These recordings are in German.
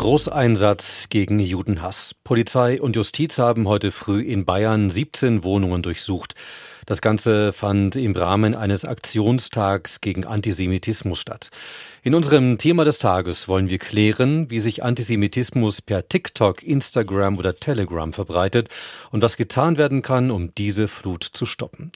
Großeinsatz gegen Judenhass. Polizei und Justiz haben heute früh in Bayern 17 Wohnungen durchsucht. Das Ganze fand im Rahmen eines Aktionstags gegen Antisemitismus statt. In unserem Thema des Tages wollen wir klären, wie sich Antisemitismus per TikTok, Instagram oder Telegram verbreitet und was getan werden kann, um diese Flut zu stoppen.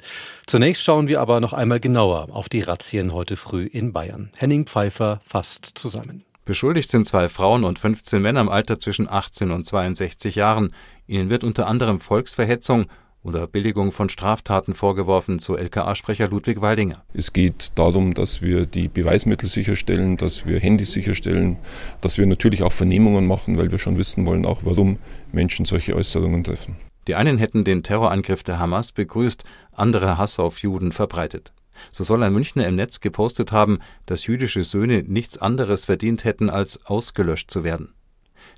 Zunächst schauen wir aber noch einmal genauer auf die Razzien heute früh in Bayern. Henning Pfeiffer fasst zusammen. Beschuldigt sind zwei Frauen und 15 Männer im Alter zwischen 18 und 62 Jahren. Ihnen wird unter anderem Volksverhetzung, oder Billigung von Straftaten vorgeworfen, so LKA-Sprecher Ludwig Waldinger. Es geht darum, dass wir die Beweismittel sicherstellen, dass wir Handys sicherstellen, dass wir natürlich auch Vernehmungen machen, weil wir schon wissen wollen, auch warum Menschen solche Äußerungen treffen. Die einen hätten den Terrorangriff der Hamas begrüßt, andere Hass auf Juden verbreitet. So soll ein Münchner im Netz gepostet haben, dass jüdische Söhne nichts anderes verdient hätten, als ausgelöscht zu werden.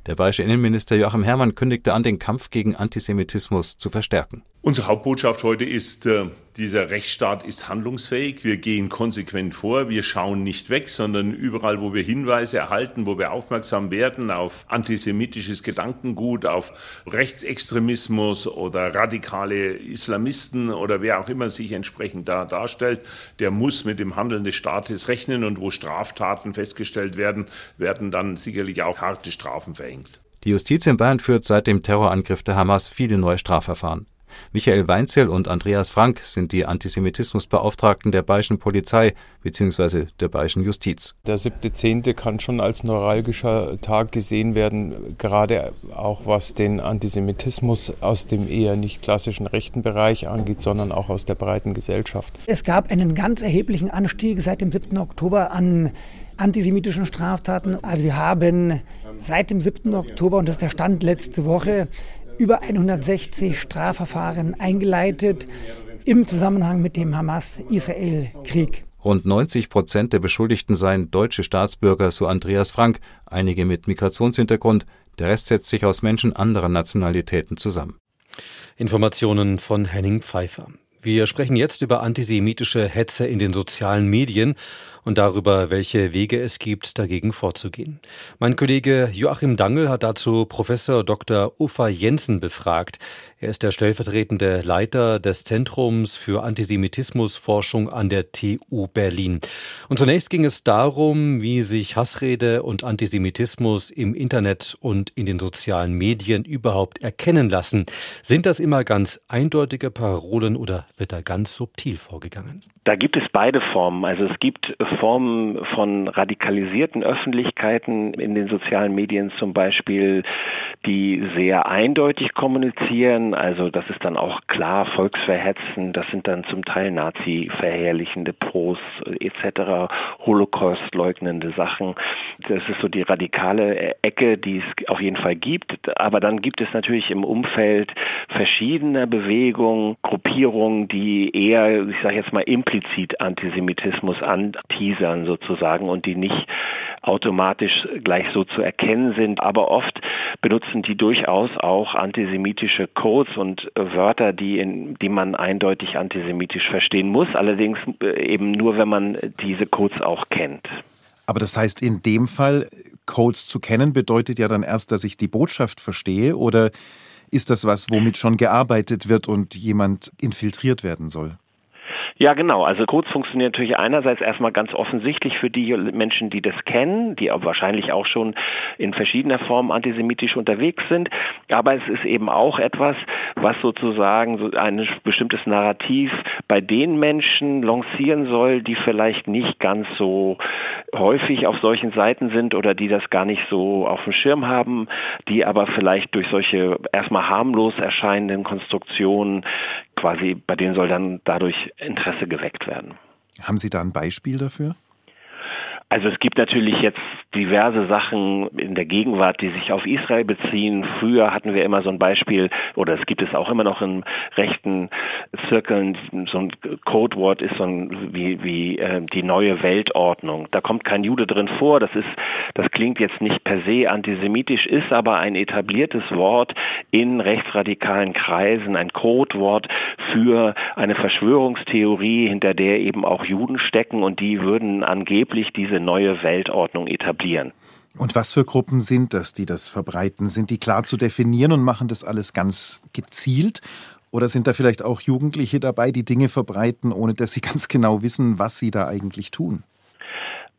Der bayerische Innenminister Joachim Herrmann kündigte an, den Kampf gegen Antisemitismus zu verstärken. Unsere Hauptbotschaft heute ist, äh, dieser Rechtsstaat ist handlungsfähig. Wir gehen konsequent vor. Wir schauen nicht weg, sondern überall, wo wir Hinweise erhalten, wo wir aufmerksam werden auf antisemitisches Gedankengut, auf Rechtsextremismus oder radikale Islamisten oder wer auch immer sich entsprechend da darstellt, der muss mit dem Handeln des Staates rechnen und wo Straftaten festgestellt werden, werden dann sicherlich auch harte Strafen verhängt. Die Justiz in Bayern führt seit dem Terrorangriff der Hamas viele neue Strafverfahren. Michael Weinzel und Andreas Frank sind die Antisemitismusbeauftragten der Bayerischen Polizei bzw. der Bayerischen Justiz. Der 7.10. kann schon als neuralgischer Tag gesehen werden, gerade auch was den Antisemitismus aus dem eher nicht klassischen rechten Bereich angeht, sondern auch aus der breiten Gesellschaft. Es gab einen ganz erheblichen Anstieg seit dem 7. Oktober an antisemitischen Straftaten. Also wir haben seit dem 7. Oktober, und das ist der Stand letzte Woche, über 160 Strafverfahren eingeleitet im Zusammenhang mit dem Hamas-Israel-Krieg. Rund 90 Prozent der Beschuldigten seien deutsche Staatsbürger, so Andreas Frank, einige mit Migrationshintergrund. Der Rest setzt sich aus Menschen anderer Nationalitäten zusammen. Informationen von Henning Pfeiffer. Wir sprechen jetzt über antisemitische Hetze in den sozialen Medien und darüber, welche Wege es gibt, dagegen vorzugehen. Mein Kollege Joachim Dangel hat dazu Professor Dr. Uffa Jensen befragt. Er ist der stellvertretende Leiter des Zentrums für Antisemitismusforschung an der TU Berlin. Und zunächst ging es darum, wie sich Hassrede und Antisemitismus im Internet und in den sozialen Medien überhaupt erkennen lassen. Sind das immer ganz eindeutige Parolen oder wird da ganz subtil vorgegangen? Da gibt es beide Formen. Also es gibt Formen von radikalisierten Öffentlichkeiten in den sozialen Medien zum Beispiel, die sehr eindeutig kommunizieren. Also das ist dann auch klar volksverhetzen. Das sind dann zum Teil Nazi-verherrlichende Posts etc., Holocaust leugnende Sachen. Das ist so die radikale Ecke, die es auf jeden Fall gibt. Aber dann gibt es natürlich im Umfeld verschiedener Bewegungen, Gruppierungen, die eher, ich sage jetzt mal, implizit Antisemitismus anti teasern sozusagen und die nicht automatisch gleich so zu erkennen sind. Aber oft benutzen die durchaus auch antisemitische Codes und Wörter, die, in, die man eindeutig antisemitisch verstehen muss. Allerdings äh, eben nur, wenn man diese Codes auch kennt. Aber das heißt, in dem Fall, Codes zu kennen, bedeutet ja dann erst, dass ich die Botschaft verstehe oder ist das was, womit schon gearbeitet wird und jemand infiltriert werden soll? Ja, genau. Also Codes funktionieren natürlich einerseits erstmal ganz offensichtlich für die Menschen, die das kennen, die wahrscheinlich auch schon in verschiedener Form antisemitisch unterwegs sind. Aber es ist eben auch etwas, was sozusagen so ein bestimmtes Narrativ bei den Menschen lancieren soll, die vielleicht nicht ganz so häufig auf solchen Seiten sind oder die das gar nicht so auf dem Schirm haben, die aber vielleicht durch solche erstmal harmlos erscheinenden Konstruktionen quasi, bei denen soll dann dadurch Interesse geweckt werden. Haben Sie da ein Beispiel dafür? Also es gibt natürlich jetzt diverse Sachen in der Gegenwart, die sich auf Israel beziehen. Früher hatten wir immer so ein Beispiel, oder es gibt es auch immer noch in rechten Zirkeln, so ein Codewort ist so ein, wie, wie äh, die neue Weltordnung. Da kommt kein Jude drin vor. Das ist, das klingt jetzt nicht per se antisemitisch, ist aber ein etabliertes Wort in rechtsradikalen Kreisen, ein Codewort für eine Verschwörungstheorie, hinter der eben auch Juden stecken und die würden angeblich diese diese neue Weltordnung etablieren. Und was für Gruppen sind das, die das verbreiten? Sind die klar zu definieren und machen das alles ganz gezielt? Oder sind da vielleicht auch Jugendliche dabei, die Dinge verbreiten, ohne dass sie ganz genau wissen, was sie da eigentlich tun?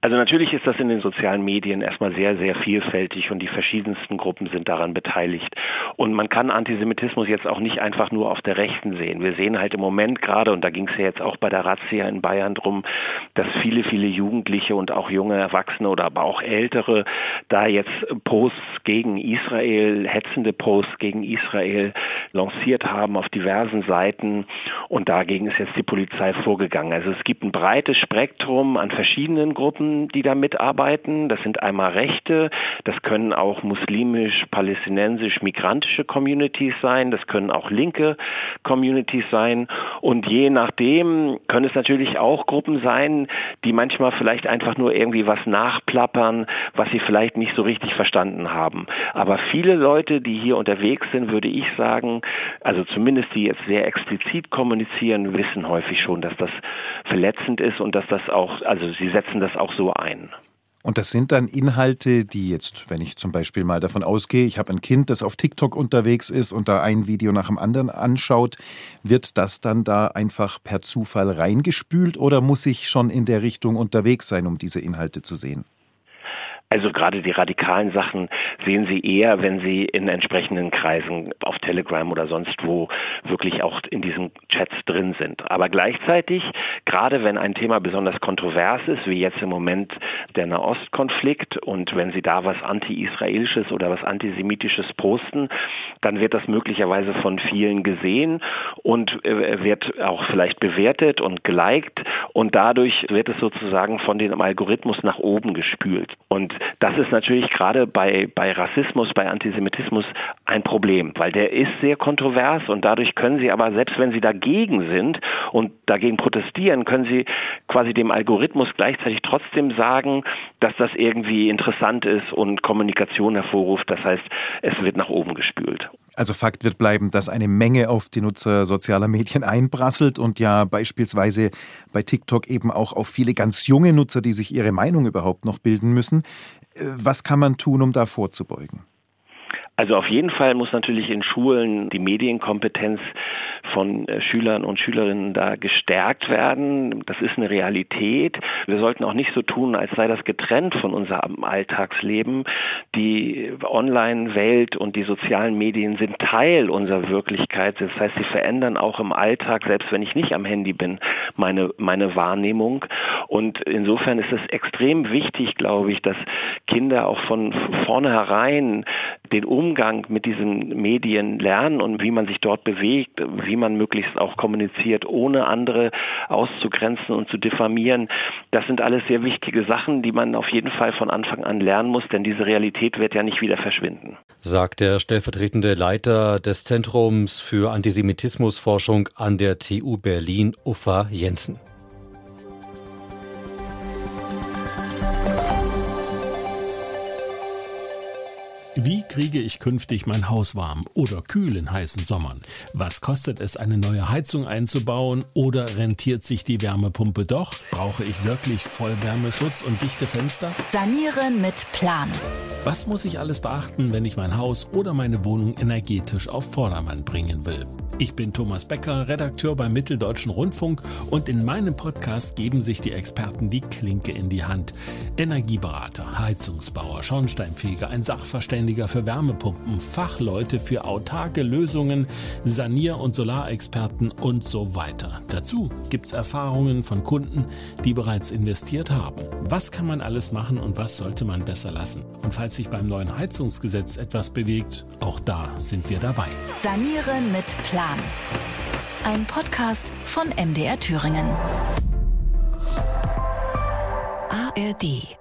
Also natürlich ist das in den sozialen Medien erstmal sehr, sehr vielfältig und die verschiedensten Gruppen sind daran beteiligt. Und man kann Antisemitismus jetzt auch nicht einfach nur auf der Rechten sehen. Wir sehen halt im Moment gerade, und da ging es ja jetzt auch bei der Razzia in Bayern drum, dass viele, viele Jugendliche und auch junge Erwachsene oder aber auch Ältere da jetzt Posts gegen Israel, hetzende Posts gegen Israel lanciert haben auf diversen Seiten. Und dagegen ist jetzt die Polizei vorgegangen. Also es gibt ein breites Spektrum an verschiedenen Gruppen Die da mitarbeiten. Das sind einmal Rechte, das können auch muslimisch, palästinensisch, migrantische Communities sein, das können auch linke Communities sein. Und je nachdem können es natürlich auch Gruppen sein, die manchmal vielleicht einfach nur irgendwie was nachplappern, was sie vielleicht nicht so richtig verstanden haben. Aber viele Leute, die hier unterwegs sind, würde ich sagen, also zumindest die jetzt sehr explizit kommunizieren, wissen häufig schon, dass das verletzend ist und dass das auch, also sie setzen das auch so ein. Und das sind dann Inhalte, die jetzt, wenn ich zum Beispiel mal davon ausgehe, ich habe ein Kind, das auf TikTok unterwegs ist und da ein Video nach dem anderen anschaut, wird das dann da einfach per Zufall reingespült oder muss ich schon in der Richtung unterwegs sein, um diese Inhalte zu sehen? Also gerade die radikalen Sachen sehen Sie eher, wenn Sie in entsprechenden Kreisen auf Telegram oder sonst wo wirklich auch in diesen Chats drin sind. Aber gleichzeitig, gerade wenn ein Thema besonders kontrovers ist, wie jetzt im Moment der Nahostkonflikt und wenn Sie da was anti-israelisches oder was antisemitisches posten, dann wird das möglicherweise von vielen gesehen und äh, wird auch vielleicht bewertet und geliked und dadurch wird es sozusagen von dem Algorithmus nach oben gespült. Und das ist natürlich gerade bei, bei Rassismus, bei Antisemitismus ein Problem, weil der ist sehr kontrovers und dadurch können Sie aber, selbst wenn Sie dagegen sind und dagegen protestieren, können Sie quasi dem Algorithmus gleichzeitig trotzdem sagen, dass das irgendwie interessant ist und Kommunikation hervorruft. Das heißt, es wird nach oben gespült. Also Fakt wird bleiben, dass eine Menge auf die Nutzer sozialer Medien einprasselt und ja beispielsweise bei TikTok eben auch auf viele ganz junge Nutzer, die sich ihre Meinung überhaupt noch bilden müssen. Äh, was kann man tun, um da vorzubeugen? Also auf jeden Fall muss natürlich in Schulen die Medienkompetenz von äh, Schülern und Schülerinnen da gestärkt werden. Das ist eine Realität. Wir sollten auch nicht so tun, als sei das getrennt von unserem Alltagsleben. Die Online-Welt und die sozialen Medien sind Teil unserer Wirklichkeit. Das heißt, sie verändern auch im Alltag, selbst wenn ich nicht am Handy bin, meine, meine Wahrnehmung. Und insofern ist es extrem wichtig, glaube ich, dass Kinder auch von vornherein den Umgang mit diesen Medien lernen und wie man sich dort bewegt, wie man möglichst auch kommuniziert, ohne andere auszugrenzen und zu diffamieren. Das sind alles sehr wichtige Sachen, die man auf jeden Fall von Anfang an lernen muss, denn diese Realität wird ja nicht wieder verschwinden. Sagt der stellvertretende Leiter des Zentrums für Antisemitismusforschung an der TU Berlin, Uffa Jensen. Wie kriege ich künftig mein Haus warm oder kühl in heißen Sommern? Was kostet es, eine neue Heizung einzubauen oder rentiert sich die Wärmepumpe doch? Brauche ich wirklich Vollwärmeschutz und dichte Fenster? Sanieren mit Plan. Was muss ich alles beachten, wenn ich mein Haus oder meine Wohnung energetisch auf Vordermann bringen will? Ich bin Thomas Becker, Redakteur beim Mitteldeutschen Rundfunk und in meinem Podcast geben sich die Experten die Klinke in die Hand. Energieberater, Heizungsbauer, Schornsteinfeger, ein Sachverständiger für Wärmepumpen, Fachleute für autarke Lösungen, Sanier- und Solarexperten und so weiter. Dazu gibt's Erfahrungen von Kunden, die bereits investiert haben. Was kann man alles machen und was sollte man besser lassen? Und falls sich beim neuen Heizungsgesetz etwas bewegt, auch da sind wir dabei. Sanieren mit Plan. Plan. Ein Podcast von MDR Thüringen. ARD